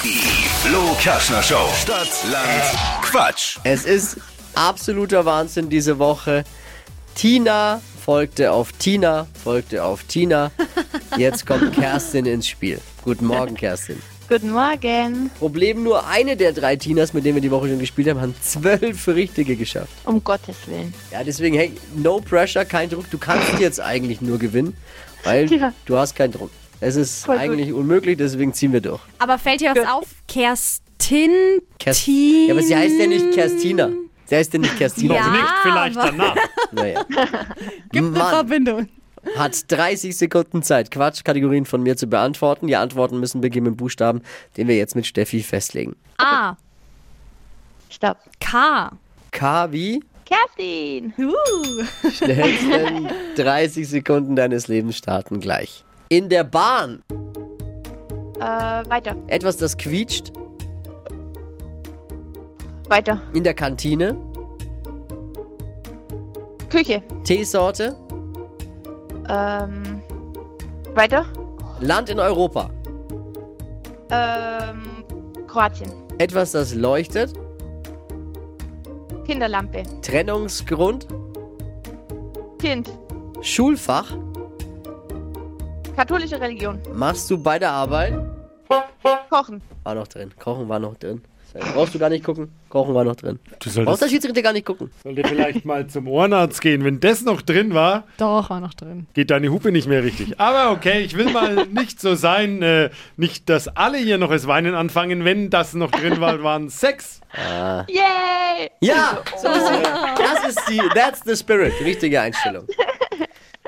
Die Flo Kerschner Show. Stadt, Land, Quatsch. Es ist absoluter Wahnsinn diese Woche. Tina folgte auf Tina, folgte auf Tina. Jetzt kommt Kerstin ins Spiel. Guten Morgen, Kerstin. Guten Morgen. Problem nur eine der drei Tinas, mit denen wir die Woche schon gespielt haben, haben zwölf richtige geschafft. Um Gottes Willen. Ja, deswegen, hey, no pressure, kein Druck. Du kannst jetzt eigentlich nur gewinnen, weil Ja. du hast keinen Druck. Es ist Voll gut. eigentlich unmöglich, deswegen ziehen wir durch. Aber fällt dir was Ja. auf? Kerstin. Kerst- Tin- Ja, aber sie heißt ja nicht Kerstina. Sie heißt ja nicht Kerstina. Ja. Nicht, vielleicht danach. Naja. Gibt eine Mann Verbindung. hat 30 Sekunden Zeit, Quatschkategorien von mir zu beantworten. Die Antworten müssen beginnen mit Buchstaben, den wir jetzt mit Steffi festlegen. A. Stopp. K. K wie? Kerstin. Uh. Schnellsten 30 Sekunden deines Lebens starten gleich. In der Bahn. Äh, weiter. Etwas, das quietscht. Weiter. In der Kantine. Küche. Teesorte. Ähm, weiter. Land in Europa. Ähm, Kroatien. Etwas, das leuchtet. Kinderlampe. Trennungsgrund. Kind. Schulfach. Katholische Religion. Machst du bei der Arbeit? Kochen. War noch drin. Kochen war noch drin. Brauchst du gar nicht gucken. Kochen war noch drin. Du Brauchst solltest, der Schiedsrichter gar nicht gucken. sollte vielleicht mal zum Ohrenarzt gehen. Wenn das noch drin war, Doch, war noch drin. geht deine Hupe nicht mehr richtig. Aber okay, ich will mal nicht so sein. Äh, nicht, dass alle hier noch das Weinen anfangen. Wenn das noch drin war, waren sechs. Yay! Ja, so ist das ist die, that's the spirit. Richtige Einstellung.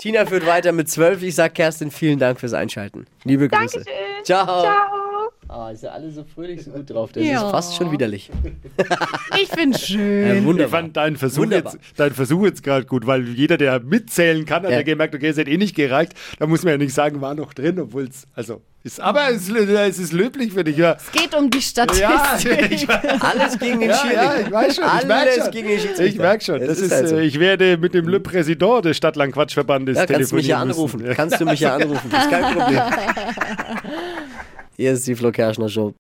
Tina führt weiter mit 12. Ich sag Kerstin, vielen Dank fürs Einschalten. Liebe Grüße. Dankeschön. Ciao. Ciao. Ah, ist ja alle so fröhlich, so gut drauf. Das Ja. ist fast schon widerlich. Ich find's Ja, schön. Ich wunderbar. fand deinen Versuch Wunderbar. jetzt, deinen Versuch jetzt gerade gut, weil jeder, der mitzählen kann, hat Ja. ja gemerkt, okay, es hat eh nicht gereicht. Da muss man ja nicht sagen, war noch drin, obwohl es, also, ist, aber es, es ist löblich für dich, ja. Es geht um die Statistik. Ja, ich, weiß- Alles gegen den ja, Schiedsrichter. ja, ich weiß schon. Ich merk Alles schon. gegen den Schiedsrichter. Ich merke schon. Es Das ist ist, halt so. ich werde mit dem Le Président des Stadtlandquatschverbandes Ja, kannst du mich ja telefonieren anrufen. Kannst du mich ja anrufen. Ist kein Problem. Hier ist die Flo Kerschner Show.